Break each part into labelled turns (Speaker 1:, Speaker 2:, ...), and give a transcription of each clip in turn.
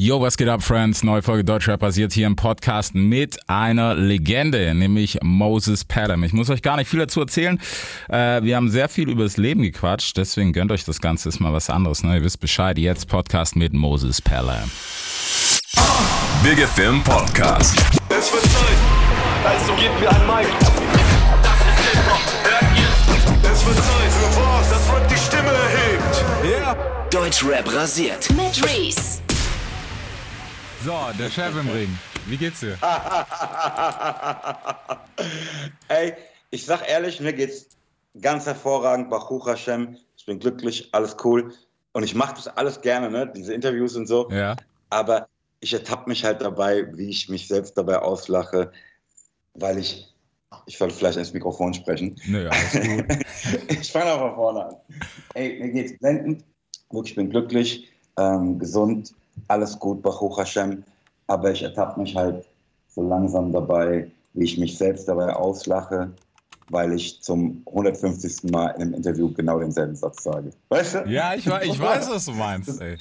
Speaker 1: Yo, was geht ab, Friends? Neue Folge Deutschrap passiert hier im Podcast mit einer Legende, nämlich Moses Pelham. Ich muss euch gar nicht viel dazu erzählen. Äh, wir haben sehr viel über das Leben gequatscht, deswegen gönnt euch das Ganze, ist mal was anderes. Ne? Ihr wisst Bescheid, jetzt Podcast mit Moses Pelham.
Speaker 2: Big Film Podcast.
Speaker 3: Es wird Zeit, also gebt mir ein Mic. Das ist Hip-Hop, hört ihr? Es wird Zeit für was, das Rap die Stimme erhebt.
Speaker 1: Ja.
Speaker 4: Deutschrap rasiert.
Speaker 5: Mit Reese.
Speaker 1: So, der Chef im Ring. Wie geht's dir?
Speaker 6: Ey, ich sag ehrlich, mir geht's ganz hervorragend. Baruch Hashem. Ich bin glücklich, alles cool. Und ich mache das alles gerne, ne? diese Interviews und so.
Speaker 1: Ja.
Speaker 6: Aber ich ertappe mich halt dabei, wie ich mich selbst dabei auslache, weil ich, ich soll vielleicht ins Mikrofon sprechen.
Speaker 1: Gut.
Speaker 6: ich fange auch von vorne an. Ey, mir geht's blendend. Wirklich, ich bin glücklich, ähm, gesund, alles gut, Baruch Hashem. Aber ich ertappe mich halt so langsam dabei, wie ich mich selbst dabei auslache, weil ich zum 150. Mal in einem Interview genau denselben Satz sage. Weißt du?
Speaker 1: Ja, ich, ich weiß, was du meinst. Ey.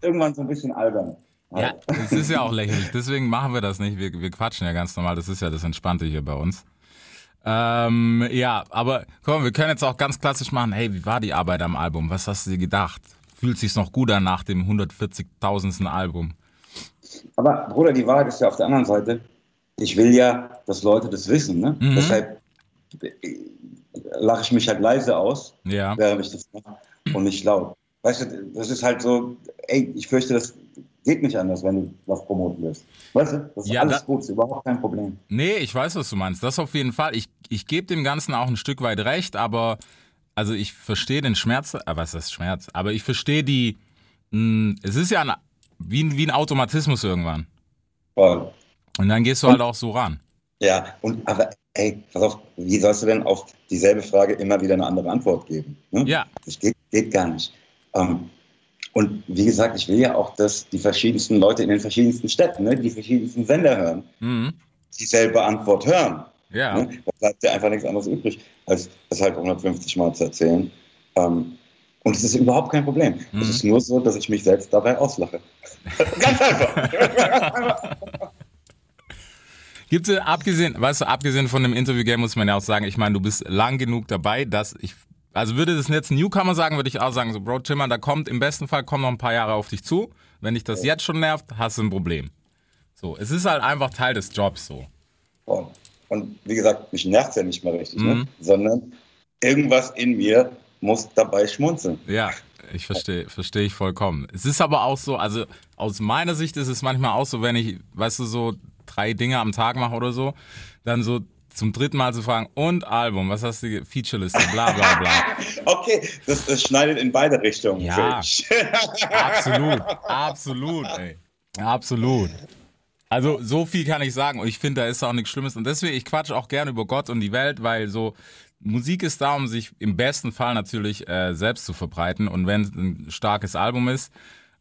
Speaker 6: Irgendwann so ein bisschen albern.
Speaker 1: Ja, das ist ja auch lächerlich. Deswegen machen wir das nicht. Wir, wir quatschen ja ganz normal. Das ist ja das Entspannte hier bei uns. Ähm, ja, aber komm, wir können jetzt auch ganz klassisch machen. Hey, wie war die Arbeit am Album? Was hast du dir gedacht? Fühlt sich's noch gut an nach dem 140.000. Album?
Speaker 6: Aber Bruder, die Wahrheit ist ja auf der anderen Seite. Ich will ja, dass Leute das wissen. Ne?
Speaker 1: Mhm.
Speaker 6: Deshalb äh, lache ich mich halt leise aus,
Speaker 1: Ja.
Speaker 6: während ich das mache und nicht laut. Weißt du, das ist halt so, ey, ich fürchte, das geht nicht anders, wenn du was promoten willst. Weißt du, das ist
Speaker 1: Ja,
Speaker 6: alles
Speaker 1: da-
Speaker 6: gut, ist überhaupt kein Problem.
Speaker 1: Nee, ich weiß, was du meinst. Das auf jeden Fall. Ich, ich gebe dem Ganzen auch ein Stück weit recht, aber also ich verstehe den Schmerz, äh, was ist Schmerz? Aber ich verstehe die, mh, es ist ja ein, wie, ein- wie ein Automatismus irgendwann.
Speaker 6: Voll.
Speaker 1: Und dann gehst du halt auch so ran.
Speaker 6: Ja, und aber ey, pass auf, wie sollst du denn auf dieselbe Frage immer wieder eine andere Antwort geben? Ne?
Speaker 1: Ja.
Speaker 6: Das geht, geht gar nicht. Ähm, und wie gesagt, ich will ja auch, dass die verschiedensten Leute in den verschiedensten Städten, ne, die verschiedensten Sender hören,
Speaker 1: Mhm.
Speaker 6: dieselbe Antwort hören.
Speaker 1: Ja.
Speaker 6: Ne? Da bleibt ja einfach nichts anderes übrig, als das halt 150 Mal zu erzählen. Ähm, und es ist überhaupt kein Problem.
Speaker 1: Mhm.
Speaker 6: Es ist nur so, dass ich mich selbst dabei auslache. Ganz einfach.
Speaker 1: Gibt's, äh, abgesehen, weißt du, abgesehen von dem Interview-Game muss man ja auch sagen, ich meine, du bist lang genug dabei, dass ich, also würde das jetzt ein Newcomer sagen, würde ich auch sagen, so, Bro, Timmer, da kommt, im besten Fall kommen noch ein paar Jahre auf dich zu. Wenn dich das jetzt schon nervt, hast du ein Problem. So, es ist halt einfach Teil des Jobs so.
Speaker 6: Und, und wie gesagt, mich nervt ja nicht mehr richtig,
Speaker 1: Mhm.
Speaker 6: ne? sondern irgendwas in mir muss dabei schmunzeln.
Speaker 1: Ja, ich verstehe, verstehe ich vollkommen. Es ist aber auch so, also aus meiner Sicht ist es manchmal auch so, wenn ich, weißt du, so drei Dinge am Tag mache oder so, dann so zum dritten Mal zu fragen, und Album, was hast du, Featureliste, bla bla bla.
Speaker 6: Okay, das, das schneidet in beide Richtungen.
Speaker 1: Ja. Absolut, absolut, ey. Absolut. Also so viel kann ich sagen und ich finde, da ist auch nichts Schlimmes und deswegen, ich quatsche auch gerne über Gott und die Welt, weil so Musik ist da, um sich im besten Fall natürlich äh, selbst zu verbreiten und wenn es ein starkes Album ist,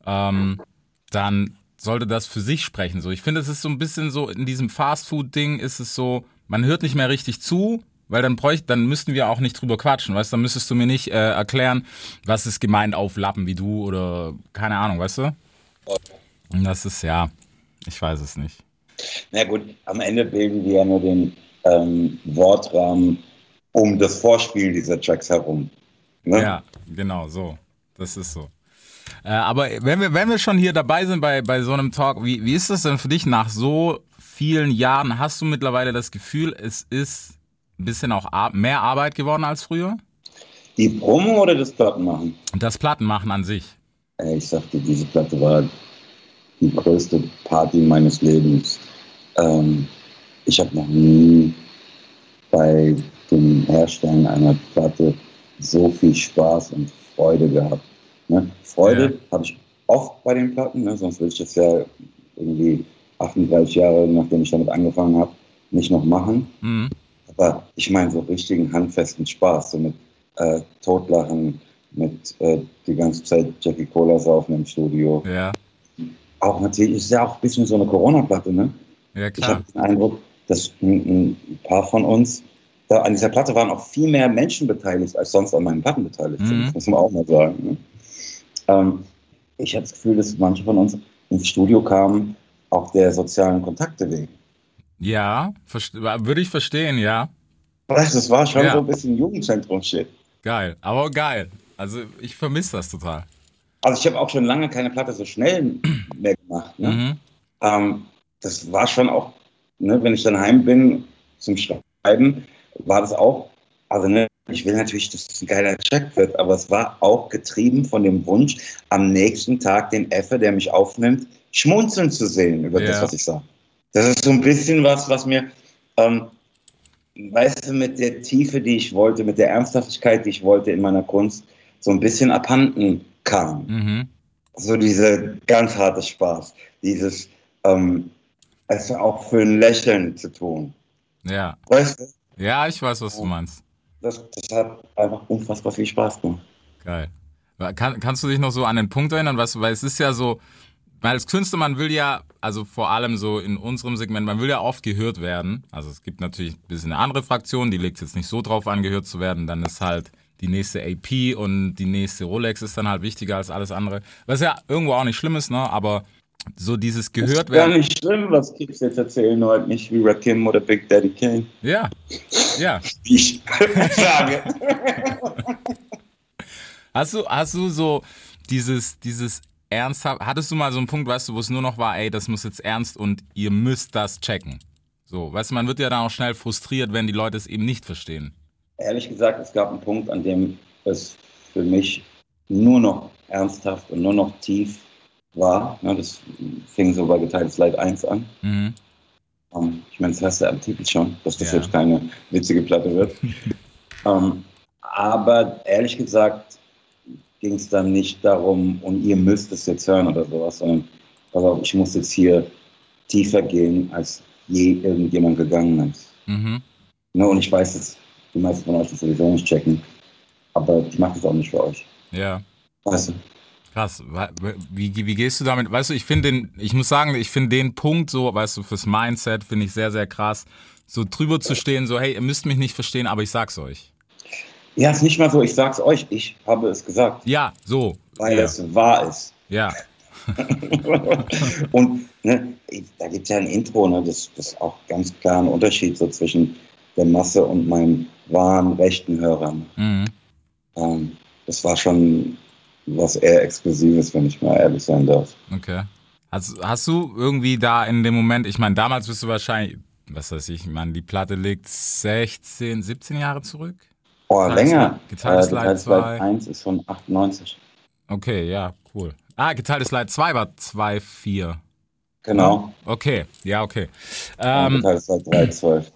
Speaker 1: ähm, dann sollte das für sich sprechen. So, ich finde, es ist so ein bisschen so in diesem Fast-Food-Ding ist es so, man hört nicht mehr richtig zu, weil dann bräuchte, dann müssten wir auch nicht drüber quatschen, weißt? du? Dann müsstest du mir nicht äh, erklären, was ist gemeint auf Lappen wie du oder keine Ahnung, weißt du? Und das ist ja, ich weiß es nicht.
Speaker 6: Na gut, am Ende bilden wir ja nur den ähm, Wortrahmen um das Vorspielen dieser Tracks herum. Ne?
Speaker 1: Ja, genau, so. Das ist so. Äh, aber wenn wir, wenn wir schon hier dabei sind bei, bei so einem Talk, wie, wie ist das denn für dich nach so vielen Jahren? Hast du mittlerweile das Gefühl, es ist ein bisschen auch mehr Arbeit geworden als früher?
Speaker 6: Die Promo oder das Plattenmachen?
Speaker 1: Das Plattenmachen an sich.
Speaker 6: Ey, ich sagte, diese Platte war die größte Party meines Lebens. Ähm, ich habe noch nie bei dem Herstellen einer Platte so viel Spaß und Freude gehabt. Ne? Freude
Speaker 1: Ja.
Speaker 6: habe ich oft bei den Platten, ne? sonst würde ich das ja irgendwie 38 Jahre, nachdem ich damit angefangen habe, nicht noch machen.
Speaker 1: Mhm.
Speaker 6: Aber ich meine so richtigen handfesten Spaß, so mit äh, Totlachen, mit äh, die ganze Zeit Jackie Cola saufen im Studio.
Speaker 1: Ja,
Speaker 6: Auch natürlich ist ja auch ein bisschen so eine Corona-Platte, ne?
Speaker 1: ja
Speaker 6: Ich
Speaker 1: klar.
Speaker 6: habe den Eindruck, dass ein, ein paar von uns, da an dieser Platte waren auch viel mehr Menschen beteiligt, als sonst an meinen Platten beteiligt sind.
Speaker 1: Mhm.
Speaker 6: Das muss man auch mal sagen. Ne? Ähm, ich habe das Gefühl, dass manche von uns ins Studio kam, auch der sozialen Kontakte wegen.
Speaker 1: Ja, würde ich verstehen, ja.
Speaker 6: Das war schon
Speaker 1: Ja.
Speaker 6: so ein bisschen Jugendzentrum-Shit.
Speaker 1: Geil, aber geil. Also ich vermisse das total.
Speaker 6: Also ich habe auch schon lange keine Platte so schnell mehr gemacht. Ne?
Speaker 1: Mhm.
Speaker 6: Ähm, das war schon auch, ne, wenn ich dann heim bin zum Schreiben, war das auch, also ne, ich will natürlich, dass es ein geiler Track wird, aber es war auch getrieben von dem Wunsch, am nächsten Tag den Effe, der mich aufnimmt, schmunzeln zu sehen über
Speaker 1: Ja.
Speaker 6: das, was ich sage. Das ist so ein bisschen was, was mir, ähm, weißt du, mit der Tiefe, die ich wollte, mit der Ernsthaftigkeit, die ich wollte in meiner Kunst, so ein bisschen abhanden kam
Speaker 1: Mhm.
Speaker 6: so diese ganz harte Spaß, dieses ähm, es auch für ein Lächeln zu tun.
Speaker 1: Ja.
Speaker 6: Weißt du,
Speaker 1: Ja, ich weiß, was du meinst.
Speaker 6: das, das hat einfach unfassbar viel Spaß gemacht.
Speaker 1: Geil. Kann, kannst du dich noch so an den Punkt erinnern, was, weil es ist ja so, weil als Künstler, man will ja, also vor allem so in unserem Segment, man will ja oft gehört werden. Also es gibt natürlich ein bisschen eine andere Fraktion, die legt jetzt nicht so drauf an, gehört zu werden. Dann ist halt die nächste AP und die nächste Rolex ist dann halt wichtiger als alles andere. Was ja irgendwo auch nicht schlimm ist, ne? Aber so dieses gehört
Speaker 6: Gar
Speaker 1: werden.
Speaker 6: nicht schlimm, was Kids jetzt erzählen, nur halt nicht wie Rakim oder Big Daddy Kane.
Speaker 1: Ja. Ja.
Speaker 6: Wie ich sage.
Speaker 1: Hast du, hast du so dieses, dieses ernsthaft, hattest du mal so einen Punkt, weißt du, wo es nur noch war, ey, das muss jetzt ernst und ihr müsst das checken? So, weißt du, man wird ja dann auch schnell frustriert, wenn die Leute es eben nicht verstehen.
Speaker 6: Ehrlich gesagt, es gab einen Punkt, an dem es für mich nur noch ernsthaft und nur noch tief war. Ja, das fing so bei geteiltes Leid 1 an.
Speaker 1: Mhm.
Speaker 6: Ähm, ich meine, das heißt ja am Titel schon, dass das
Speaker 1: Ja.
Speaker 6: jetzt keine witzige Platte wird. ähm, aber ehrlich gesagt ging es dann nicht darum, und ihr müsst es jetzt hören oder sowas, sondern pass auf, ich muss jetzt hier tiefer gehen, als je irgendjemand gegangen ist.
Speaker 1: Mhm.
Speaker 6: Ne, und ich weiß, dass die meisten von euch das sowieso nicht checken, aber ich mache das auch nicht für euch.
Speaker 1: Ja.
Speaker 6: Weißt du?
Speaker 1: Krass. Wie, wie gehst du damit? Weißt du, ich finde den, ich muss sagen, ich finde den Punkt so, weißt du, fürs Mindset finde ich sehr, sehr krass, so drüber zu stehen, so, hey, ihr müsst mich nicht verstehen, aber ich sag's euch.
Speaker 6: Ja, ist nicht mal so, ich sag's euch, ich habe es gesagt,
Speaker 1: Ja, so.
Speaker 6: weil
Speaker 1: ja.
Speaker 6: es wahr ist.
Speaker 1: Ja.
Speaker 6: und ne, da gibt es ja ein Intro, ne, das, das ist auch ganz klar ein Unterschied so zwischen der Masse und meinen wahren rechten Hörern.
Speaker 1: Mhm.
Speaker 6: Ähm, das war schon was eher Exklusives, wenn ich mal ehrlich sein darf.
Speaker 1: Okay. Hast, hast du irgendwie da in dem Moment, ich meine, damals bist du wahrscheinlich, was weiß ich, meine, die Platte liegt 16, 17 Jahre zurück?
Speaker 6: Oh,
Speaker 1: Geteiltes
Speaker 6: länger.
Speaker 1: Geteiltes Leid zwei.
Speaker 6: Leid 1 ist von 98.
Speaker 1: Okay, ja, cool. Ah, geteiltes Leid 2 war 2,4.
Speaker 6: Genau.
Speaker 1: Okay, ja, okay.
Speaker 6: Ähm, Geteiltes Leid 3, 12.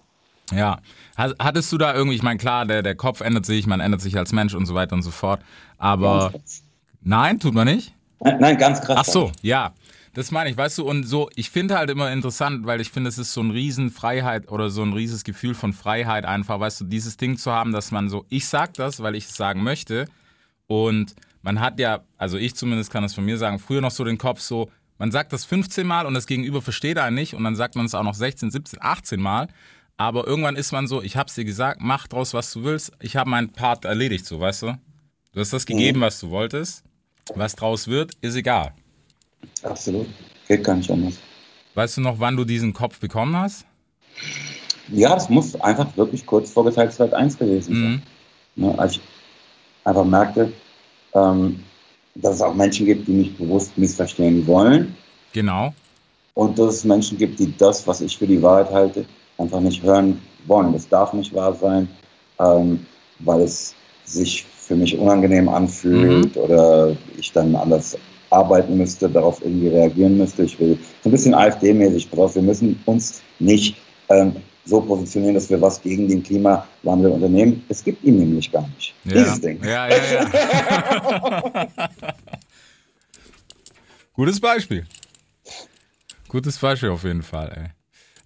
Speaker 1: ja. Ha- Hattest du da irgendwie, ich meine, klar, der, der Kopf ändert sich, man ändert sich als Mensch und so weiter und so fort. Aber nein, tut man nicht?
Speaker 6: Nein, nein, ganz krass.
Speaker 1: Ach so, ja. Das meine ich, weißt du, und so, ich finde halt immer interessant, weil ich finde, es ist so ein Riesenfreiheit oder so ein rieses Gefühl von Freiheit einfach, weißt du, dieses Ding zu haben, dass man so, ich sag das, weil ich es sagen möchte und man hat ja, also ich zumindest kann es von mir sagen, früher noch so den Kopf so, man sagt das 15 Mal und das Gegenüber versteht einen nicht und dann sagt man es auch noch 16, 17, 18 Mal, aber irgendwann ist man so, ich hab's dir gesagt, mach draus, was du willst, ich habe meinen Part erledigt, so, weißt du? Du hast das gegeben, was du wolltest, was draus wird, ist egal.
Speaker 6: Absolut. Geht gar nicht anders.
Speaker 1: Weißt du noch, wann du diesen Kopf bekommen hast?
Speaker 6: Ja, das muss einfach wirklich kurz vor Geteiltes Leid 1 gewesen sein.
Speaker 1: Mhm.
Speaker 6: Ne, als ich einfach merkte, ähm, dass es auch Menschen gibt, die mich bewusst missverstehen wollen
Speaker 1: Genau.
Speaker 6: und dass es Menschen gibt, die das, was ich für die Wahrheit halte, einfach nicht hören wollen. Das darf nicht wahr sein, ähm, weil es sich für mich unangenehm anfühlt oder ich dann anders arbeiten müsste, darauf irgendwie reagieren müsste. Ich will so ein bisschen AfD-mäßig drauf. Wir müssen uns nicht ähm, so positionieren, dass wir was gegen den Klimawandel unternehmen. Es gibt ihn nämlich gar nicht.
Speaker 1: Ja.
Speaker 6: Dieses Ding.
Speaker 1: Ja, ja, ja. Gutes Beispiel. Gutes Beispiel auf jeden Fall, ey.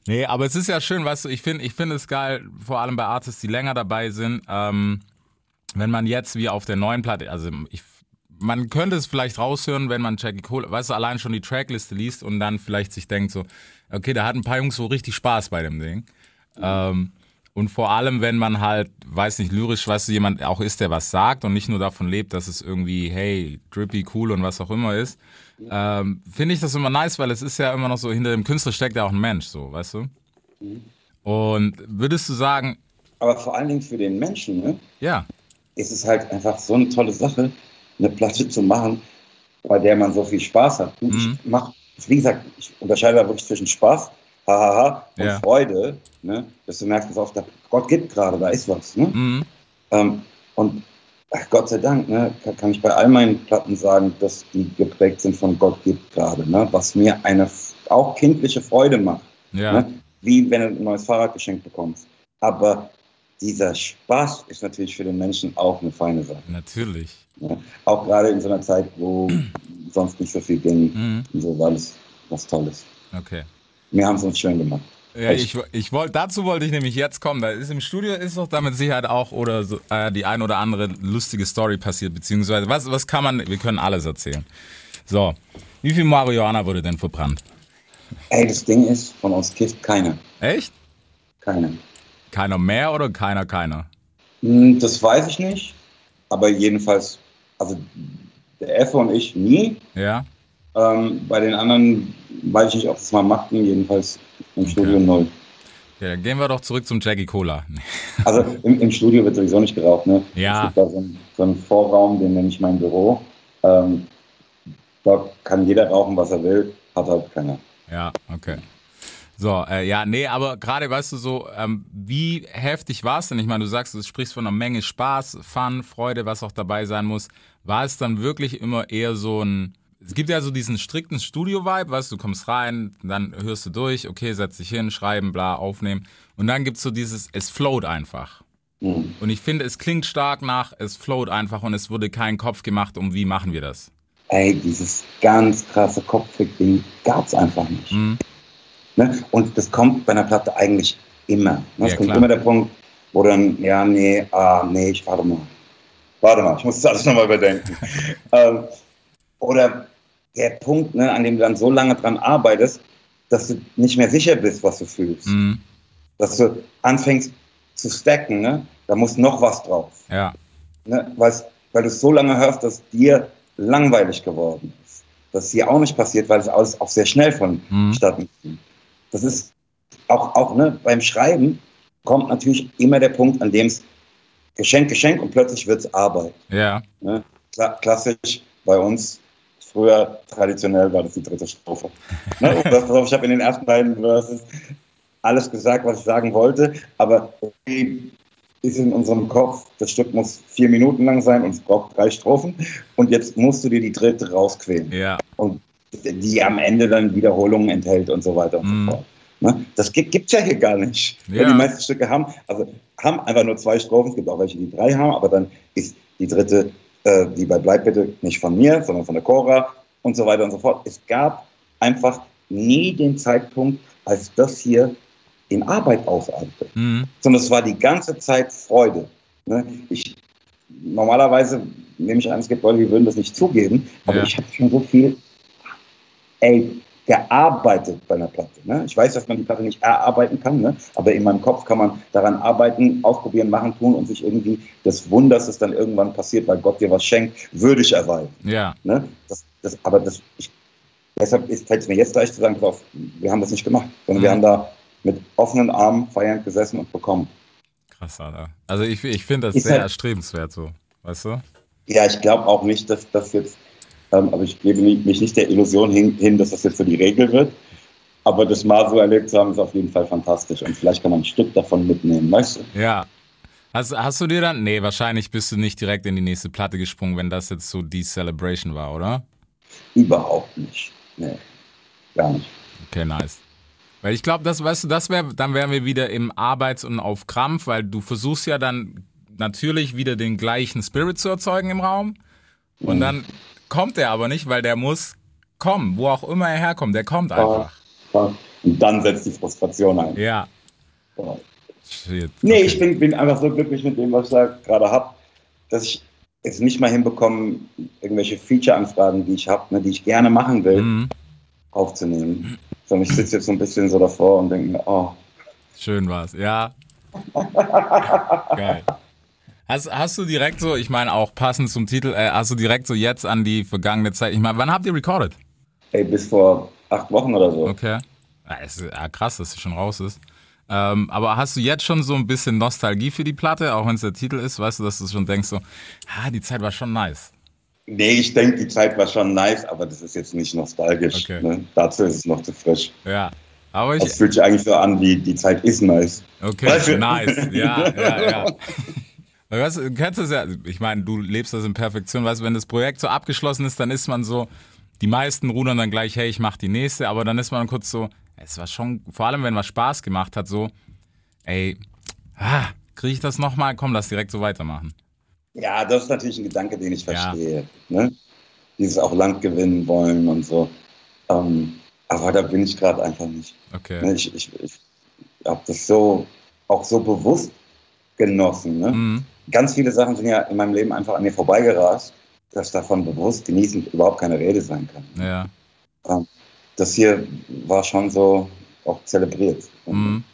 Speaker 1: Nee, aber es ist ja schön, weißt du, ich finde ich finde es geil, vor allem bei Artists, die länger dabei sind, ähm, wenn man jetzt wie auf der neuen Platte, also ich, man könnte es vielleicht raushören, wenn man Jackie Cole, weißt du, allein schon die Trackliste liest und dann vielleicht sich denkt so, okay, da hat ein paar Jungs so richtig Spaß bei dem Ding. Ähm, Und vor allem, wenn man halt, weiß nicht, lyrisch, weißt du, jemand auch ist, der was sagt und nicht nur davon lebt, dass es irgendwie, hey, drippy, cool und was auch immer ist, ähm, finde ich das immer nice, weil es ist ja immer noch so, hinter dem Künstler steckt ja auch ein Mensch, so, weißt du? Und würdest du sagen,
Speaker 6: Aber vor allen Dingen für den Menschen, ne?
Speaker 1: ja,
Speaker 6: ist es halt einfach so eine tolle Sache, eine Platte zu machen, bei der man so viel Spaß hat. Und
Speaker 1: Mhm.
Speaker 6: Ich mach, wie gesagt, ich unterscheide da wirklich zwischen Spaß, hahaha, und
Speaker 1: Ja.
Speaker 6: Freude, ne? dass du merkst, dass auf der, Gott gibt gerade, da ist was. Ne?
Speaker 1: mhm.
Speaker 6: Ähm, und ach, Gott sei Dank, ne, kann, ich bei all meinen Platten sagen, dass die geprägt sind von Gott gibt gerade, ne? was mir eine auch kindliche Freude macht.
Speaker 1: ja,
Speaker 6: Ne? Wie wenn du ein neues Fahrrad geschenkt bekommst. Aber dieser Spaß ist natürlich für den Menschen auch eine feine Sache.
Speaker 1: natürlich.
Speaker 6: Ne? Auch gerade in so einer Zeit, wo sonst nicht so viel ging.
Speaker 1: Mhm.
Speaker 6: So war das was Tolles.
Speaker 1: Okay.
Speaker 6: Wir haben es uns schön gemacht.
Speaker 1: Ja, ich, ich wollte, dazu wollte ich nämlich jetzt kommen. Da ist im Studio ist doch da mit Sicherheit auch oder so, äh, die ein oder andere lustige Story passiert, beziehungsweise was, was kann man, wir können alles erzählen. So, wie viel Marihuana wurde denn verbrannt?
Speaker 6: Ey, das Ding ist, von uns kifft keiner.
Speaker 1: Echt?
Speaker 6: Keiner.
Speaker 1: Keiner mehr oder keiner, keiner?
Speaker 6: Hm, Das weiß ich nicht. Aber jedenfalls, also der Effe und ich nie.
Speaker 1: Ja?
Speaker 6: Ähm, bei den anderen weiß ich nicht, ob das mal machten. Jedenfalls im Studio null.
Speaker 1: ja? Dann gehen wir doch zurück zum Jackie Cola.
Speaker 6: Also im, im Studio wird sowieso nicht geraucht. Ne?
Speaker 1: Ja.
Speaker 6: Es gibt da so einen, so einen Vorraum, den nenne ich mein Büro. Ähm, dort kann jeder rauchen, was er will. Hat halt keiner.
Speaker 1: Ja, okay. So, äh, ja, nee, aber gerade, weißt du, so, ähm, wie heftig war es denn? Ich meine, du sagst, du sprichst von einer Menge Spaß, Fun, Freude, was auch dabei sein muss. War es dann wirklich immer eher so ein, es gibt ja so diesen strikten Studio-Vibe, weißt du, kommst rein, dann hörst du durch, okay, setz dich hin, schreiben, bla, aufnehmen. Und dann gibt's so dieses, es float einfach.
Speaker 6: Hm.
Speaker 1: Und ich finde, es klingt stark nach, es float einfach und es wurde kein Kopf gemacht, um wie machen wir das.
Speaker 6: Ey, dieses ganz krasse Kopffick-Ding gab es einfach nicht.
Speaker 1: Mhm.
Speaker 6: Ne? Und das kommt bei einer Platte eigentlich immer. Ne? Es
Speaker 1: Ja,
Speaker 6: kommt
Speaker 1: klar.
Speaker 6: immer der Punkt, wo dann, ja, nee, ah, nee, ich warte mal. Warte mal, ich muss das alles nochmal überdenken. ähm, oder der Punkt, ne, an dem du dann so lange dran arbeitest, dass du nicht mehr sicher bist, was du fühlst.
Speaker 1: Mhm.
Speaker 6: Dass du anfängst zu stacken, ne? da muss noch was drauf.
Speaker 1: Ja,
Speaker 6: Ne? Weil's, weil du es so lange hörst, dass dir langweilig geworden ist. Das ist hier auch nicht passiert, weil es alles auch sehr schnell vonstatten ging. Das ist auch, auch ne, beim Schreiben kommt natürlich immer der Punkt, an dem es Geschenk, Geschenk und plötzlich wird es Arbeit.
Speaker 1: ja,
Speaker 6: Ne? Kla klassisch bei uns, früher traditionell war das die dritte Strophe. Ne? Ich habe in den ersten beiden Verses alles gesagt, was ich sagen wollte, aber ist in unserem Kopf, das Stück muss vier Minuten lang sein und es braucht drei Strophen und jetzt musst du dir die dritte rausquälen
Speaker 1: ja,
Speaker 6: und die am Ende dann Wiederholungen enthält und so weiter und
Speaker 1: Mm.
Speaker 6: so fort. Ne? Das gibt es ja hier gar nicht.
Speaker 1: Ja.
Speaker 6: Die meisten Stücke haben, also haben einfach nur zwei Strophen, es gibt auch welche, die drei haben, aber dann ist die dritte, äh, die bei Bleib bitte, nicht von mir, sondern von der Cora und so weiter und so fort. Es gab einfach nie den Zeitpunkt, als das hier in Arbeit ausartete
Speaker 1: mhm.
Speaker 6: sondern es war die ganze Zeit Freude. Ne? Ich, normalerweise nehme ich an, es gibt Leute, die würden das nicht zugeben, aber
Speaker 1: Ja.
Speaker 6: ich habe schon so viel ey, gearbeitet bei einer Platte. Ne? Ich weiß, dass man die Platte nicht erarbeiten kann, ne? aber in meinem Kopf kann man daran arbeiten, ausprobieren, machen, tun und sich irgendwie des Wunders, das dann irgendwann passiert, weil Gott dir was schenkt, würdig erweisen.
Speaker 1: ja,
Speaker 6: Ne? Das, das, aber das, ich, deshalb fällt es mir jetzt leicht zu sagen, pass auf, wir haben das nicht gemacht, sondern wir
Speaker 1: Mhm.
Speaker 6: haben da mit offenen Armen feiernd gesessen und bekommen.
Speaker 1: Krass, Alter. Also ich, ich finde das
Speaker 6: Ist
Speaker 1: sehr
Speaker 6: halt-
Speaker 1: erstrebenswert so, weißt du?
Speaker 6: Ja, ich glaube auch nicht, dass das jetzt, aber ich gebe mich nicht der Illusion hin, hin, dass das jetzt so die Regel wird. Aber das mal so erlebt zu haben, ist auf jeden Fall fantastisch. Und vielleicht kann man ein Stück davon mitnehmen, weißt du?
Speaker 1: Ja. Hast, hast du dir dann, nee, wahrscheinlich bist du nicht direkt in die nächste Platte gesprungen, wenn das jetzt so die Celebration war, oder?
Speaker 6: Überhaupt nicht. Nee, gar nicht.
Speaker 1: Okay, nice. Weil ich glaube, das, weißt du, das wäre, dann wären wir wieder im Arbeits- und auf Krampf, weil du versuchst ja dann natürlich wieder den gleichen Spirit zu erzeugen im Raum. Und dann kommt er aber nicht, weil der muss kommen, wo auch immer er herkommt, der kommt einfach.
Speaker 6: Und dann setzt die Frustration ein.
Speaker 1: Ja.
Speaker 6: Ja.
Speaker 1: Shit.
Speaker 6: Nee,
Speaker 1: Okay.
Speaker 6: ich bin, bin einfach so glücklich mit dem, was ich da gerade habe, dass ich es nicht mal hinbekomme, irgendwelche Feature-Anfragen, die ich habe, ne, die ich gerne machen will,
Speaker 1: Mhm.
Speaker 6: aufzunehmen. Sondern ich sitze jetzt so ein bisschen so davor und denke mir, oh,
Speaker 1: Schön war's. Ja. Geil. Hast, hast du direkt so, ich meine auch passend zum Titel, äh, hast du direkt so jetzt an die vergangene Zeit, ich meine, wann habt ihr recorded?
Speaker 6: Ey, bis vor acht Wochen oder so.
Speaker 1: Okay. Ja, ist, ja, krass, dass es schon raus ist. Ähm, aber hast du jetzt schon so ein bisschen Nostalgie für die Platte, auch wenn es der Titel ist, weißt du, dass du schon denkst so, ah, die Zeit war schon nice.
Speaker 6: Nee, ich denke, die Zeit war schon nice, aber das ist jetzt nicht nostalgisch.
Speaker 1: Okay.
Speaker 6: Ne? Dazu ist es noch zu frisch.
Speaker 1: Ja. Aber ich,
Speaker 6: Das fühlt sich eigentlich so an, wie die Zeit ist nice.
Speaker 1: Okay,
Speaker 6: Weißt du?
Speaker 1: nice. Ja, ja, ja. Weißt du, du kennst das ja, ich meine, du lebst das in Perfektion, weißt du, wenn das Projekt so abgeschlossen ist, dann ist man so, die meisten rudern dann gleich, hey, ich mach die nächste, aber dann ist man kurz so, es war schon, vor allem wenn was Spaß gemacht hat, so, ey, ah, kriege ich das nochmal? Komm, lass direkt so weitermachen.
Speaker 6: Ja, das ist natürlich ein Gedanke, den ich
Speaker 1: Ja.
Speaker 6: verstehe. Ne? Dieses auch Land gewinnen wollen und so. Ähm, aber da bin ich gerade einfach nicht.
Speaker 1: Okay.
Speaker 6: Ne? Ich, ich, ich habe das so auch so bewusst genossen. Ne?
Speaker 1: Mhm.
Speaker 6: Ganz viele Sachen sind ja in meinem Leben einfach an mir vorbeigerast, dass davon bewusst genießen überhaupt keine Rede sein kann.
Speaker 1: Ja.
Speaker 6: Das hier war schon so auch zelebriert.
Speaker 1: Mhm.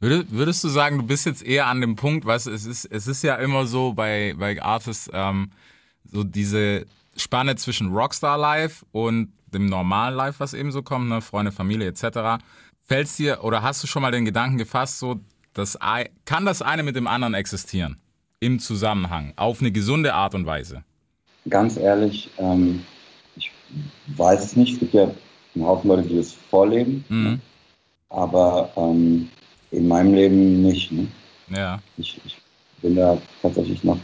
Speaker 1: Würde, würdest du sagen, du bist jetzt eher an dem Punkt, weißt du, es ist, es ist ja immer so bei, bei Artists, ähm, so diese Spanne zwischen Rockstar Life und dem normalen Life, was eben so kommt, ne, Freunde, Familie etc. Fällt's dir oder hast du schon mal den Gedanken gefasst, so, das, kann das eine mit dem anderen existieren? Im Zusammenhang, auf eine gesunde Art und Weise?
Speaker 6: Ganz ehrlich, ähm, ich weiß es nicht. Es gibt ja einen Haufen Leute, die das vorleben,
Speaker 1: Mhm.
Speaker 6: aber ähm, in meinem Leben nicht. Ne?
Speaker 1: Ja.
Speaker 6: Ich, ich bin da tatsächlich noch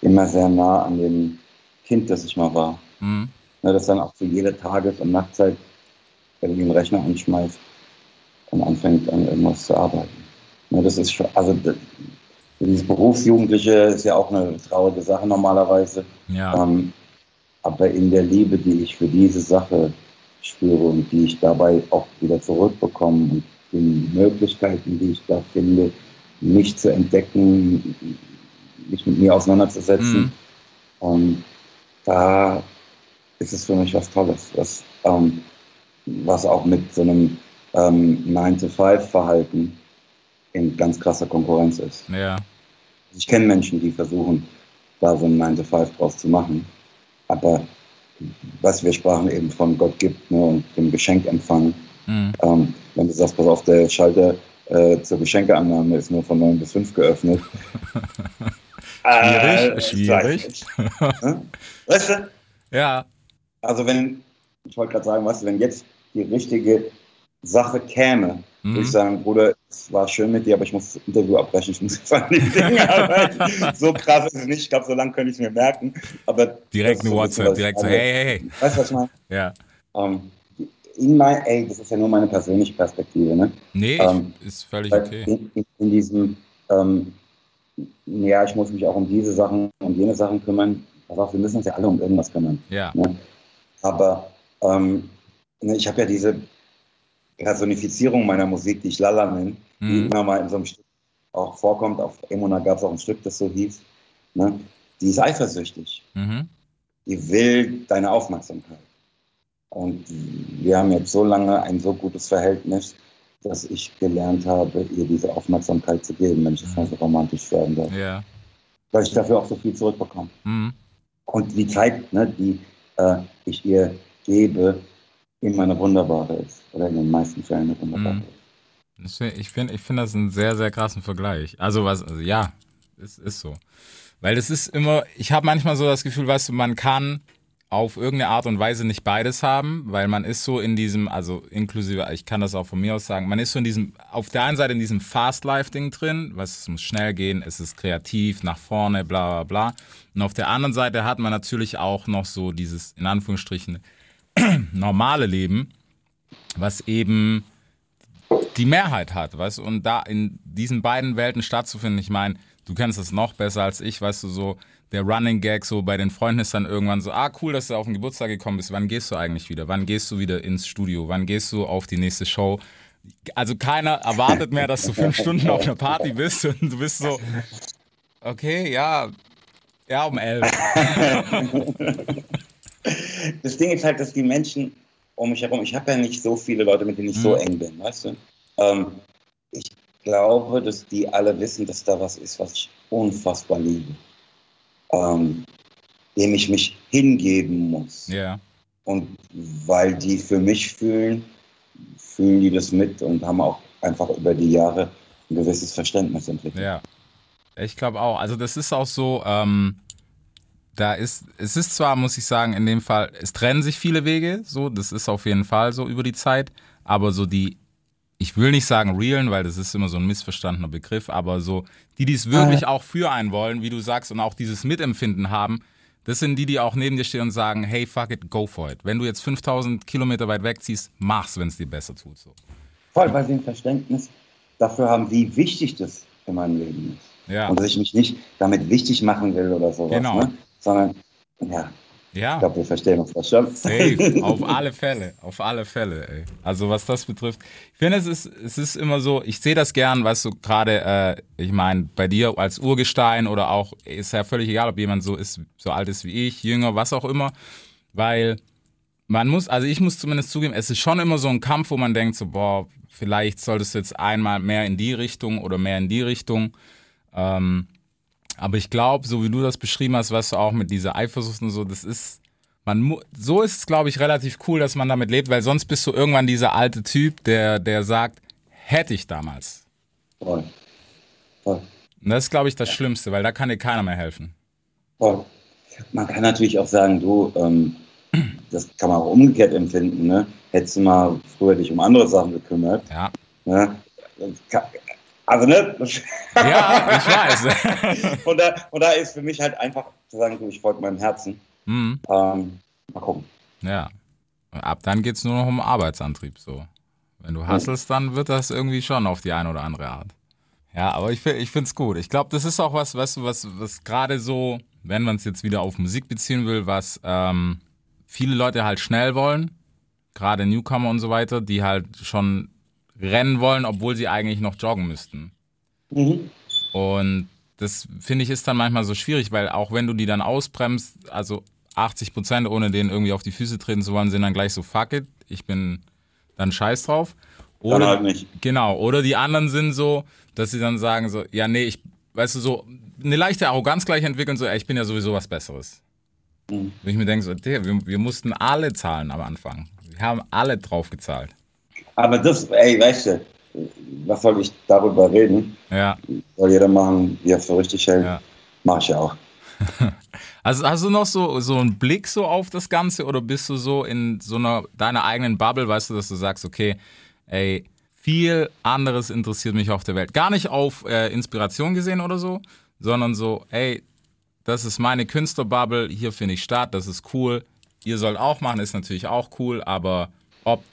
Speaker 6: immer sehr nah an dem Kind, das ich mal war.
Speaker 1: Mhm.
Speaker 6: Ne, das dann auch zu jeder Tages- und Nachtzeit irgendwie einen Rechner anschmeißt und anfängt an irgendwas zu arbeiten. Ne, das ist schon, also dieses Berufsjugendliche ist ja auch eine traurige Sache normalerweise.
Speaker 1: Ja.
Speaker 6: Ähm, aber in der Liebe, die ich für diese Sache spüre und die ich dabei auch wieder zurückbekomme und den Möglichkeiten, die ich da finde, mich zu entdecken, mich mit mir auseinanderzusetzen.
Speaker 1: Mhm.
Speaker 6: Und da ist es für mich was Tolles, was, ähm, was auch mit so einem ähm, 9-to-5-Verhalten in ganz krasser Konkurrenz ist.
Speaker 1: Ja.
Speaker 6: Ich kenne Menschen, die versuchen, da so ein 9-to-5 draus zu machen. Aber was wir sprachen eben von Gott gibt ne, und dem Geschenkempfang.
Speaker 1: Mhm.
Speaker 6: Ähm, wenn du sagst, pass auf, der Schalter äh, zur Geschenkeannahme ist nur von 9 bis 5 geöffnet.
Speaker 1: Schwierig,
Speaker 6: Äh,
Speaker 1: schwierig.
Speaker 6: Hm? Weißt du?
Speaker 1: Ja.
Speaker 6: Also wenn, ich wollte gerade sagen, weißt du, wenn jetzt die richtige Sache käme,
Speaker 1: Mhm.
Speaker 6: würde ich sagen, Bruder, es war schön mit dir, aber ich muss das Interview abbrechen, ich muss jetzt an die Dinge arbeiten. So krass ist es nicht, ich glaube, so lange könnte ich es mir merken. Aber
Speaker 1: Direkt eine
Speaker 6: so bisschen,
Speaker 1: WhatsApp,
Speaker 6: ich
Speaker 1: direkt so,
Speaker 6: meine.
Speaker 1: hey, hey, hey.
Speaker 6: Weißt du, was ich meine?
Speaker 1: Ja.
Speaker 6: Ähm, in mein, ey, das ist ja nur meine persönliche Perspektive, ne?
Speaker 1: Nee,
Speaker 6: Ähm,
Speaker 1: ich, ist völlig okay.
Speaker 6: in, in, diesem, ähm, ja, ich muss mich auch um diese Sachen und jene Sachen kümmern. Pass auf, wir müssen uns ja alle um irgendwas kümmern.
Speaker 1: Ja.
Speaker 6: Ne? Aber ähm, ne, ich habe ja diese Personifizierung meiner Musik, die ich Lala nenne, die
Speaker 1: Mhm.
Speaker 6: immer mal in so einem Stück auch vorkommt. Auf Emona gab es auch ein Stück, das so hieß. Ne? Die ist eifersüchtig.
Speaker 1: Mhm.
Speaker 6: Die will deine Aufmerksamkeit. Und wir haben jetzt so lange ein so gutes Verhältnis, dass ich gelernt habe, ihr diese Aufmerksamkeit zu geben, wenn ich das mal so romantisch werden darf.
Speaker 1: Ja.
Speaker 6: Weil ich dafür auch so viel zurückbekomme.
Speaker 1: Mhm.
Speaker 6: Und die Zeit, ne, die äh, ich ihr gebe, immer eine wunderbare ist. Oder in den meisten Fällen eine wunderbare
Speaker 1: Mhm.
Speaker 6: ist.
Speaker 1: Ich finde ich find das einen sehr, sehr krassen Vergleich. Also was, also ja, es ist so. Weil es ist immer, ich habe manchmal so das Gefühl, weißt du, man kann auf irgendeine Art und Weise nicht beides haben, weil man ist so in diesem, also inklusive, ich kann das auch von mir aus sagen, man ist so in diesem, auf der einen Seite in diesem Fast-Life-Ding drin, was es muss schnell gehen, es ist kreativ, nach vorne, bla bla bla. Und auf der anderen Seite hat man natürlich auch noch so dieses, in Anführungsstrichen, normale Leben, was eben die Mehrheit hat, weißt? Du, und da in diesen beiden Welten stattzufinden, ich meine, du kennst das noch besser als ich, weißt du, so der Running Gag so bei den Freunden ist dann irgendwann so, ah cool, dass du auf den Geburtstag gekommen bist, wann gehst du eigentlich wieder, wann gehst du wieder ins Studio, wann gehst du auf die nächste Show, also keiner erwartet mehr, dass du fünf Stunden auf einer Party bist und du bist so, okay, ja, ja, um elf.
Speaker 6: Das Ding ist halt, dass die Menschen um mich herum, ich habe ja nicht so viele Leute, mit denen ich so
Speaker 1: Mhm.
Speaker 6: eng bin, weißt du? Ähm, ich glaube, dass die alle wissen, dass da was ist, was ich unfassbar liebe. Ähm, dem ich mich hingeben muss.
Speaker 1: Ja.
Speaker 6: Und weil die für mich fühlen, fühlen die das mit und haben auch einfach über die Jahre ein gewisses Verständnis entwickelt.
Speaker 1: Ja. Ich glaube auch. Also das ist auch so, ähm, da ist, es ist zwar, muss ich sagen, in dem Fall, es trennen sich viele Wege, so, das ist auf jeden Fall so über die Zeit, aber so die, ich will nicht sagen realen, weil das ist immer so ein missverstandener Begriff, aber so, die, die es wirklich auch für einen wollen, wie du sagst, und auch dieses Mitempfinden haben, das sind die, die auch neben dir stehen und sagen, hey, fuck it, go for it. Wenn du jetzt 5000 Kilometer weit wegziehst, mach's, wenn es dir besser tut. So.
Speaker 6: Voll, weil sie ein Verständnis dafür haben, wie wichtig das in meinem Leben ist.
Speaker 1: Ja.
Speaker 6: Und dass ich mich nicht damit wichtig machen will oder sowas,
Speaker 1: Genau.
Speaker 6: ne? Sondern, ja, ich
Speaker 1: Ja.
Speaker 6: glaube, wir verstehen uns das schon.
Speaker 1: Safe, auf alle Fälle, auf alle Fälle, ey. Also was das betrifft, ich finde, es ist, es ist immer so, ich sehe das gern, weißt du, gerade, äh, ich meine, bei dir als Urgestein oder auch, ist ja völlig egal, ob jemand so ist, so alt ist wie ich, jünger, was auch immer, weil man muss, also ich muss zumindest zugeben, es ist schon immer so ein Kampf, wo man denkt so, boah, vielleicht solltest du jetzt einmal mehr in die Richtung oder mehr in die Richtung. Ähm, aber ich glaube, so wie du das beschrieben hast, weißt du auch mit dieser Eifersucht und so, das ist, man so ist es, glaube ich, relativ cool, dass man damit lebt, weil sonst bist du irgendwann dieser alte Typ, der, der sagt, hätte ich damals.
Speaker 6: Voll. Voll.
Speaker 1: Und das ist, glaube ich, das Schlimmste, weil da kann dir keiner mehr helfen.
Speaker 6: Voll. Man kann natürlich auch sagen, du, ähm, das kann man auch umgekehrt empfinden, ne? Hättest du mal früher dich um andere Sachen gekümmert,
Speaker 1: Ja.
Speaker 6: ne? Also, ne?
Speaker 1: Ja, ich weiß.
Speaker 6: und, da, und da ist für mich halt einfach zu sagen, du, ich folge meinem Herzen.
Speaker 1: hm,
Speaker 6: Ähm, mal gucken.
Speaker 1: ja. Ab dann geht's nur noch um Arbeitsantrieb, so. Wenn du hasselst, dann wird das irgendwie schon auf die eine oder andere Art. Ja, aber ich, ich finde es gut. Ich glaube, das ist auch was, weißt du, was, was gerade so, wenn man es jetzt wieder auf Musik beziehen will, was ähm, viele Leute halt schnell wollen, gerade Newcomer und so weiter, die halt schon rennen wollen, obwohl sie eigentlich noch joggen müssten.
Speaker 6: Mhm.
Speaker 1: Und das finde ich ist dann manchmal so schwierig, weil auch wenn du die dann ausbremst, also 80 Prozent, ohne denen irgendwie auf die Füße treten zu wollen, sind dann gleich so, fuck it, ich bin dann scheiß drauf.
Speaker 6: Dann
Speaker 1: Oder,
Speaker 6: halt nicht.
Speaker 1: Genau, oder die anderen sind so, dass sie dann sagen so, ja nee, ich, weißt du, so eine leichte Arroganz gleich entwickeln, so, ey, ich bin ja sowieso was Besseres.
Speaker 6: Mhm.
Speaker 1: Wo ich mir denke, so, der, wir, wir mussten alle zahlen am Anfang. Wir haben alle drauf gezahlt.
Speaker 6: Aber das, ey, weißt du, was soll ich darüber reden?
Speaker 1: Ja.
Speaker 6: Soll jeder machen, wie er für richtig hält.
Speaker 1: Ja.
Speaker 6: Mach ich auch.
Speaker 1: Also hast du noch so, so einen Blick so auf das Ganze oder bist du so in so einer deiner eigenen Bubble, weißt du, dass du sagst, okay, ey, viel anderes interessiert mich auf der Welt. Gar nicht auf äh, Inspiration gesehen oder so, sondern so, ey, das ist meine Künstlerbubble, hier finde ich statt, das ist cool. Ihr sollt auch machen, ist natürlich auch cool, aber ob,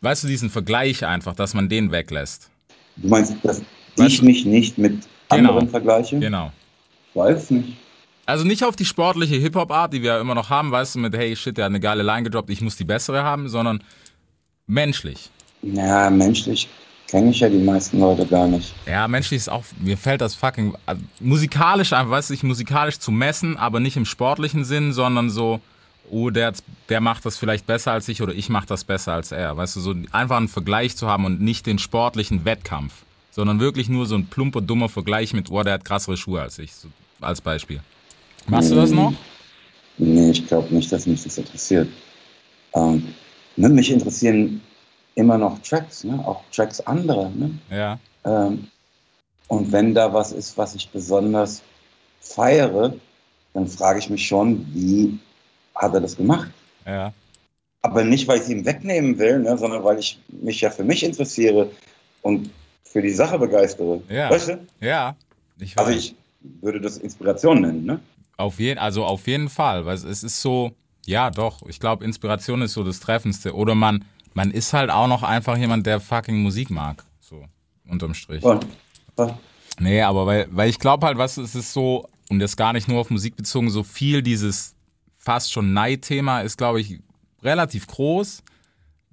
Speaker 1: weißt du, diesen Vergleich einfach, dass man den weglässt.
Speaker 6: Du meinst, dass
Speaker 1: Weißt
Speaker 6: ich
Speaker 1: du-
Speaker 6: mich nicht mit
Speaker 1: Genau.
Speaker 6: anderen vergleiche?
Speaker 1: Genau.
Speaker 6: Ich weiß nicht.
Speaker 1: Also nicht auf die sportliche Hip-Hop-Art, die wir ja immer noch haben, weißt du, mit hey, shit, der hat eine geile Line gedroppt, ich muss die bessere haben, sondern menschlich.
Speaker 6: Ja, menschlich kenne ich ja die meisten Leute gar nicht.
Speaker 1: Ja, menschlich ist auch, mir fällt das fucking, also musikalisch einfach, weißt du, sich musikalisch zu messen, aber nicht im sportlichen Sinn, sondern so, oh, der, der macht das vielleicht besser als ich oder ich mach das besser als er. Weißt du, so einfach einen Vergleich zu haben und nicht den sportlichen Wettkampf, sondern wirklich nur so ein plumper, dummer Vergleich mit, oh, der hat krassere Schuhe als ich, so, als Beispiel. Machst du das noch?
Speaker 6: Nee, ich glaube nicht, dass mich das interessiert. Ähm, ne, mich interessieren immer noch Tracks, ne? auch Tracks anderer. Ne?
Speaker 1: Ja,
Speaker 6: Ähm, und wenn da was ist, was ich besonders feiere, dann frage ich mich schon, wie hat er das gemacht?
Speaker 1: ja.
Speaker 6: Aber nicht, weil ich es ihm wegnehmen will, ne, sondern weil ich mich ja für mich interessiere und für die Sache begeistere.
Speaker 1: Ja.
Speaker 6: Weißt du?
Speaker 1: Ja, ich
Speaker 6: Also ich würde das Inspiration nennen. Ne?
Speaker 1: Auf jeden, also auf jeden Fall, weil es ist so, ja doch, ich glaube, Inspiration ist so das Treffendste. Oder man, man ist halt auch noch einfach jemand, der fucking Musik mag. So, unterm Strich.
Speaker 6: Voll. Voll.
Speaker 1: Nee, aber weil, weil ich glaube halt, was es ist so, und das gar nicht nur auf Musik bezogen, so viel dieses fast schon Neidthema ist, glaube ich, relativ groß.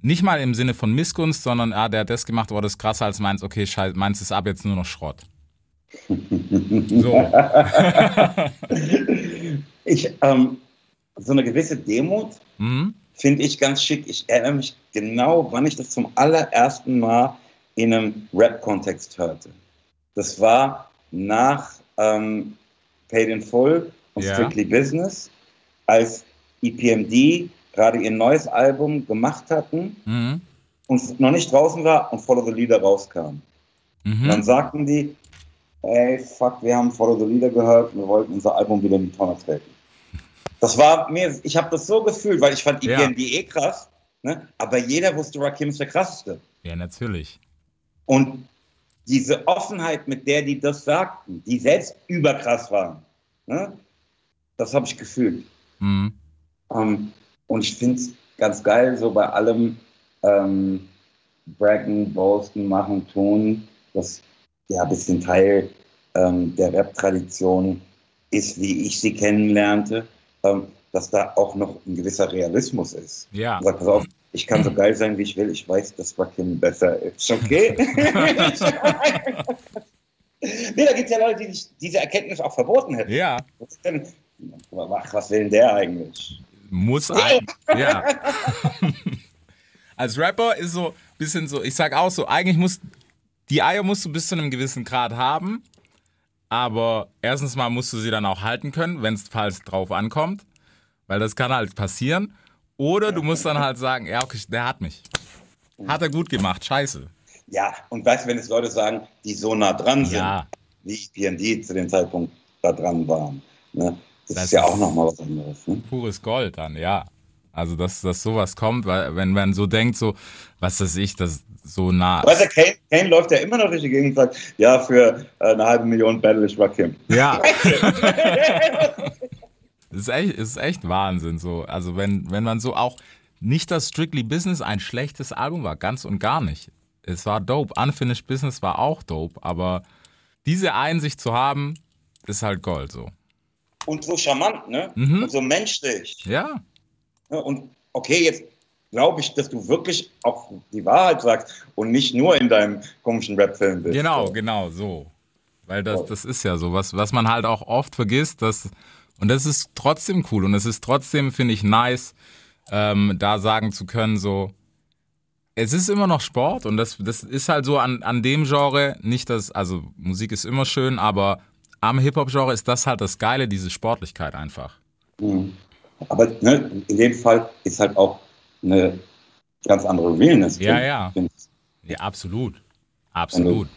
Speaker 1: Nicht mal im Sinne von Missgunst, sondern, ah, der hat das gemacht, oh, das ist krasser als meins, okay, scheiße, meins ist ab jetzt nur noch Schrott. So.
Speaker 6: Ich, ähm, so eine gewisse Demut
Speaker 1: Mhm.
Speaker 6: finde ich ganz schick. Ich erinnere mich genau, wann ich das zum allerersten Mal in einem Rap-Kontext hörte. Das war nach ähm, Paid in Full und
Speaker 1: Ja.
Speaker 6: Strictly Business, als EPMD gerade ihr neues Album gemacht hatten
Speaker 1: Mhm.
Speaker 6: und noch nicht draußen war und Follow the Leader rauskam.
Speaker 1: Mhm.
Speaker 6: Dann sagten die, ey, fuck, wir haben Follow the Leader gehört, wir wollten unser Album wieder in die Tonne treten. Das war mir, ich habe das so gefühlt, weil ich fand
Speaker 1: Ja.
Speaker 6: EPMD eh krass, ne? aber jeder wusste, Rakim ist der krasseste.
Speaker 1: Ja, natürlich.
Speaker 6: Und diese Offenheit, mit der die das sagten, die selbst überkrass waren, ne? das habe ich gefühlt.
Speaker 1: Mhm.
Speaker 6: Ähm, und ich finde es ganz geil, so bei allem ähm, Braggen, Boasten, Machen, Tun, das ja ein bisschen Teil ähm, der Rap-Tradition ist, wie ich sie kennenlernte, ähm, dass da auch noch ein gewisser Realismus ist.
Speaker 1: Ja.
Speaker 6: Sag, pass auf, ich kann so geil sein, wie ich will, ich weiß, dass Rakim besser ist, okay? nee, da gibt es ja Leute, die sich diese Erkenntnis auch verboten hätten.
Speaker 1: Ja.
Speaker 6: Was ist denn, ach, was will denn der eigentlich?
Speaker 1: Muss ein. Ja. Als Rapper ist so ein bisschen so, ich sag auch so, eigentlich muss, die Eier musst du bis zu einem gewissen Grad haben, aber erstens mal musst du sie dann auch halten können, wenn es falls drauf ankommt, weil das kann halt passieren. Oder du musst dann halt sagen, ja, okay, der hat mich. Hat er gut gemacht, scheiße.
Speaker 6: Ja, und weißt du, wenn es Leute sagen, die so nah dran sind,
Speaker 1: Ja,
Speaker 6: wie PND zu dem Zeitpunkt da dran waren, ne? Das,
Speaker 1: Das
Speaker 6: ist ja auch nochmal was anderes. Ne?
Speaker 1: pures Gold dann, ja. Also, dass, dass sowas kommt, weil wenn man so denkt, so, was weiß ich, das so nah.
Speaker 6: Weißt du, Kane, Kane läuft ja immer noch durch die Gegend und sagt, ja, für äh, eine halbe Million Battle ich Rakim.
Speaker 1: Ja. ist echt, ist echt Wahnsinn so. Also wenn, wenn man so auch nicht das Strictly Business ein schlechtes Album war, ganz und gar nicht. Es war dope. Unfinished Business war auch dope, aber diese Einsicht zu haben, ist halt Gold so.
Speaker 6: Und so charmant, ne?
Speaker 1: Mhm.
Speaker 6: Und so menschlich.
Speaker 1: Ja.
Speaker 6: Ne? Und okay, jetzt glaube ich, dass du wirklich auch die Wahrheit sagst und nicht nur in deinem komischen Rap-Film bist.
Speaker 1: Genau,
Speaker 6: So.
Speaker 1: genau, so. Weil das, das ist ja so, was, was man halt auch oft vergisst, dass, und das ist trotzdem cool und es ist trotzdem, finde ich, nice, ähm, da sagen zu können, so, es ist immer noch Sport und das, das ist halt so an, an dem Genre, nicht das, also Musik ist immer schön, aber am Hip-Hop-Genre ist das halt das Geile, diese Sportlichkeit einfach.
Speaker 6: Mhm. Aber ne, in dem Fall ist halt auch eine ganz andere Realness.
Speaker 1: Ja,
Speaker 6: drin.
Speaker 1: ja. Ja, absolut. Absolut.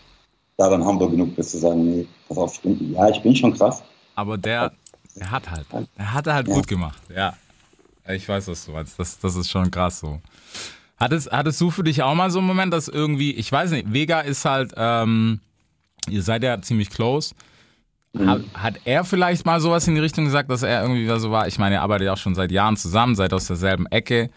Speaker 6: Da dann humble genug bist zu sagen, nee, pass auf, ich bin, ja, ich bin schon krass.
Speaker 1: Aber der, der hat halt, der hat er halt
Speaker 6: Ja.
Speaker 1: gut gemacht. Ja. Ich weiß, was du meinst. Das, das ist schon krass so. Hattest, hattest du für dich auch mal so einen Moment, dass irgendwie, ich weiß nicht, Vega ist halt, ähm, ihr seid ja ziemlich close. Hat, hat er vielleicht mal sowas in die Richtung gesagt, dass er irgendwie so war? Ich meine, er arbeitet ja auch schon seit Jahren zusammen, seid aus derselben Ecke.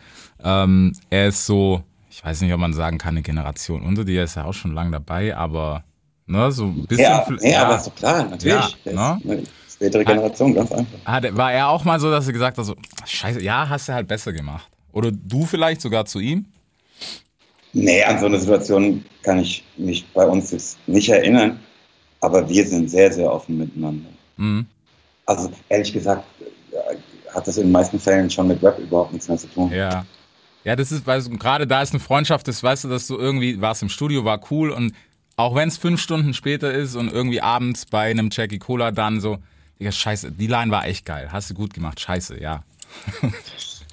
Speaker 1: Ähm, er ist so, ich weiß nicht, ob man sagen kann, eine Generation unter dir, ist ja auch schon lange dabei, aber ne, so ein bisschen.
Speaker 6: Ja, nee, aber ist doch klar, natürlich.
Speaker 1: Ja, ne?
Speaker 6: spätere Generation, ganz einfach.
Speaker 1: Hat, war er auch mal so, dass er gesagt hat, so, scheiße, ja, hast du halt besser gemacht. Oder du vielleicht sogar zu ihm?
Speaker 6: Nee, an so eine Situation kann ich mich bei uns jetzt nicht erinnern, aber wir sind sehr, sehr offen miteinander.
Speaker 1: Mhm.
Speaker 6: Also ehrlich gesagt äh, hat das in den meisten Fällen schon mit Rap überhaupt nichts mehr zu tun.
Speaker 1: Ja. Ja, das ist, weil gerade da ist eine Freundschaft, das weißt du, dass du irgendwie warst im Studio, war cool und auch wenn es fünf Stunden später ist und irgendwie abends bei einem Jackie Cola dann so, Digga, scheiße, die Line war echt geil, hast du gut gemacht, scheiße, ja.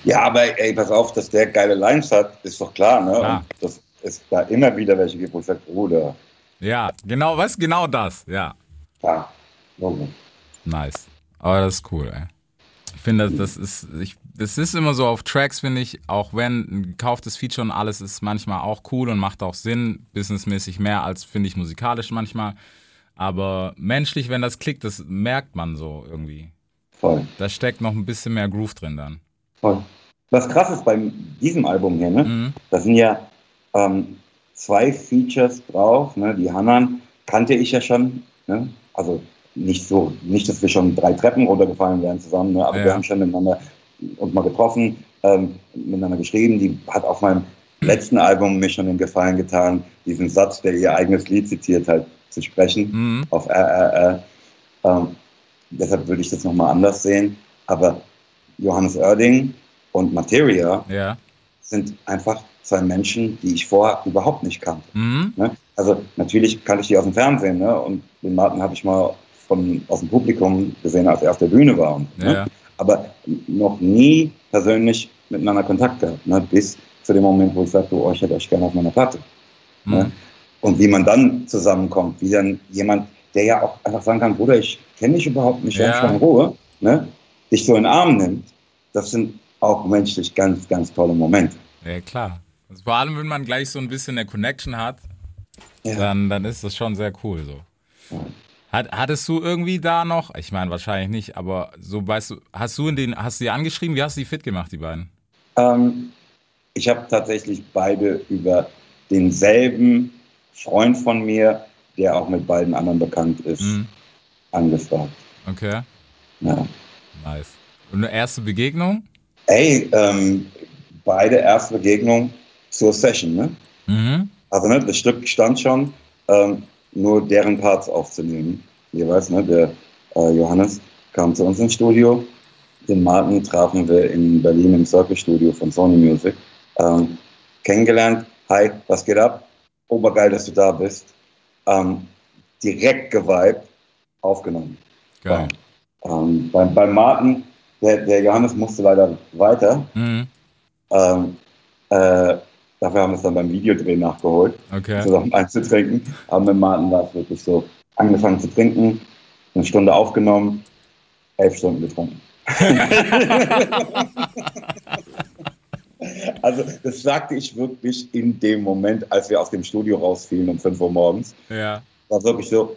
Speaker 6: Ja, aber ey, pass auf, dass der geile Lines hat, ist doch klar, ne?
Speaker 1: Klar.
Speaker 6: Und dass es da immer wieder welche gibt, wo ich sage, Bruder,
Speaker 1: Ja, genau, was? Genau das, ja.
Speaker 6: ja, Logo.
Speaker 1: Nice. Aber das ist cool, ey. Ich finde, das, das ist, ich, das ist immer so auf Tracks, finde ich, auch wenn ein gekauftes Feature und alles ist manchmal auch cool und macht auch Sinn, businessmäßig mehr als, finde ich, musikalisch manchmal. Aber menschlich, wenn das klickt, das merkt man so irgendwie.
Speaker 6: Voll,
Speaker 1: Da steckt noch ein bisschen mehr Groove drin dann.
Speaker 6: voll. Was krass ist bei diesem Album hier, ne?
Speaker 1: Mhm.
Speaker 6: Da sind ja ähm, zwei Features drauf. Ne? Die Hanan kannte ich ja schon. Ne? Also nicht so, nicht, dass wir schon drei Treppen runtergefallen wären zusammen, ne? aber
Speaker 1: Ja.
Speaker 6: wir haben schon miteinander uns mal getroffen, ähm, miteinander geschrieben. Die hat auf meinem letzten Album mir schon den Gefallen getan, diesen Satz, der ihr eigenes Lied zitiert hat, zu sprechen
Speaker 1: Mhm.
Speaker 6: auf RRR. Ähm, deshalb würde ich das nochmal anders sehen. Aber Johannes Oerding und Materia
Speaker 1: Ja.
Speaker 6: Sind einfach zwei Menschen, die ich vorher überhaupt nicht kannte.
Speaker 1: Mhm.
Speaker 6: Ne? Also natürlich kannte ich die aus dem Fernsehen ne? und den Martin habe ich mal von, aus dem Publikum gesehen, als er auf der Bühne war. Und, ne?
Speaker 1: Ja.
Speaker 6: Aber noch nie persönlich miteinander Kontakt gehabt, ne? bis zu dem Moment, wo ich sagte, oh, ich hätte euch gerne auf meiner Platte. Ne?
Speaker 1: Mhm.
Speaker 6: Und wie man dann zusammenkommt, wie dann jemand, der ja auch einfach sagen kann, Bruder, ich kenne dich überhaupt nicht,
Speaker 1: Ja.
Speaker 6: mal in Ruhe, ne? dich so in den Arm nimmt, das sind auch menschlich ganz, ganz tolle Momente.
Speaker 1: Ja, klar. Also vor allem, wenn man gleich so ein bisschen eine Connection hat,
Speaker 6: Ja.
Speaker 1: dann, dann ist das schon sehr cool so. Hat, hattest du irgendwie da noch, ich meine wahrscheinlich nicht, aber so weißt du, hast du in den, hast du die angeschrieben, wie hast du die fit gemacht, die beiden?
Speaker 6: Ähm, ich habe tatsächlich beide über denselben Freund von mir, der auch mit beiden anderen bekannt ist,
Speaker 1: Mhm.
Speaker 6: angefragt.
Speaker 1: Okay,
Speaker 6: Ja.
Speaker 1: nice. Und eine erste Begegnung?
Speaker 6: Ey, ähm, beide erste Begegnung zur Session, ne?
Speaker 1: Mhm.
Speaker 6: Also ne, das Stück stand schon, ähm, nur deren Parts aufzunehmen. Jeweils, ne? Der äh, Johannes kam zu uns ins Studio. Den Martin trafen wir in Berlin im Circle Studio von Sony Music. Ähm, kennengelernt. Hi, was geht ab? Obergeil, dass du da bist. Ähm, direkt geweibt, aufgenommen.
Speaker 1: Geil.
Speaker 6: Ähm, beim, beim Martin, der, der Johannes musste leider weiter.
Speaker 1: Mhm.
Speaker 6: Ähm, äh, dafür haben wir es dann beim Videodreh nachgeholt,
Speaker 1: Okay.
Speaker 6: zusammen einzutrinken. Aber mit Martin war es wirklich so, angefangen zu trinken, eine Stunde aufgenommen, elf Stunden getrunken. also das sagte ich wirklich in dem Moment, als wir aus dem Studio rausfielen um 5 Uhr morgens.
Speaker 1: Ja.
Speaker 6: War wirklich so,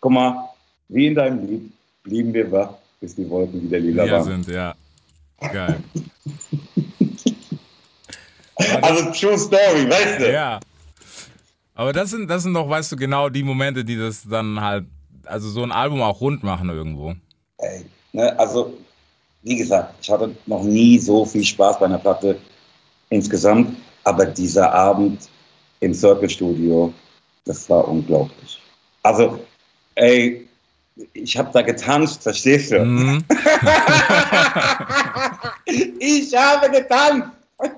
Speaker 6: guck mal, wie in deinem Lied, blieben wir wach, bis die Wolken wieder lila waren.
Speaker 1: sind, ja. Geil.
Speaker 6: Also True Story, weißt du?
Speaker 1: Ja. Aber das sind, das sind doch, weißt du, genau die Momente, die das dann halt, also so ein Album auch rund machen irgendwo.
Speaker 6: Ey, ne, also, wie gesagt, ich hatte noch nie so viel Spaß bei einer Platte insgesamt, aber dieser Abend im Circle Studio, das war unglaublich. Also, ey, ich habe da getanzt, verstehst du?
Speaker 1: Mhm.
Speaker 6: Ich habe getanzt!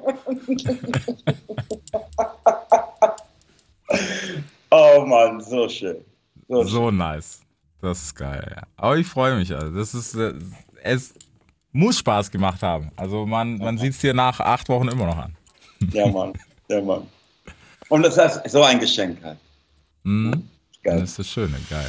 Speaker 6: oh Mann, so schön. So schön.
Speaker 1: So nice. Das ist geil, ja. Aber ich freue mich. Also. Das ist, äh, es muss Spaß gemacht haben. Also man, man sieht es dir nach acht Wochen immer noch an.
Speaker 6: Ja, Mann, ja, Mann. Und das ist so ein Geschenk halt.
Speaker 1: Mhm.
Speaker 6: Geil.
Speaker 1: Das ist das Schöne, geil.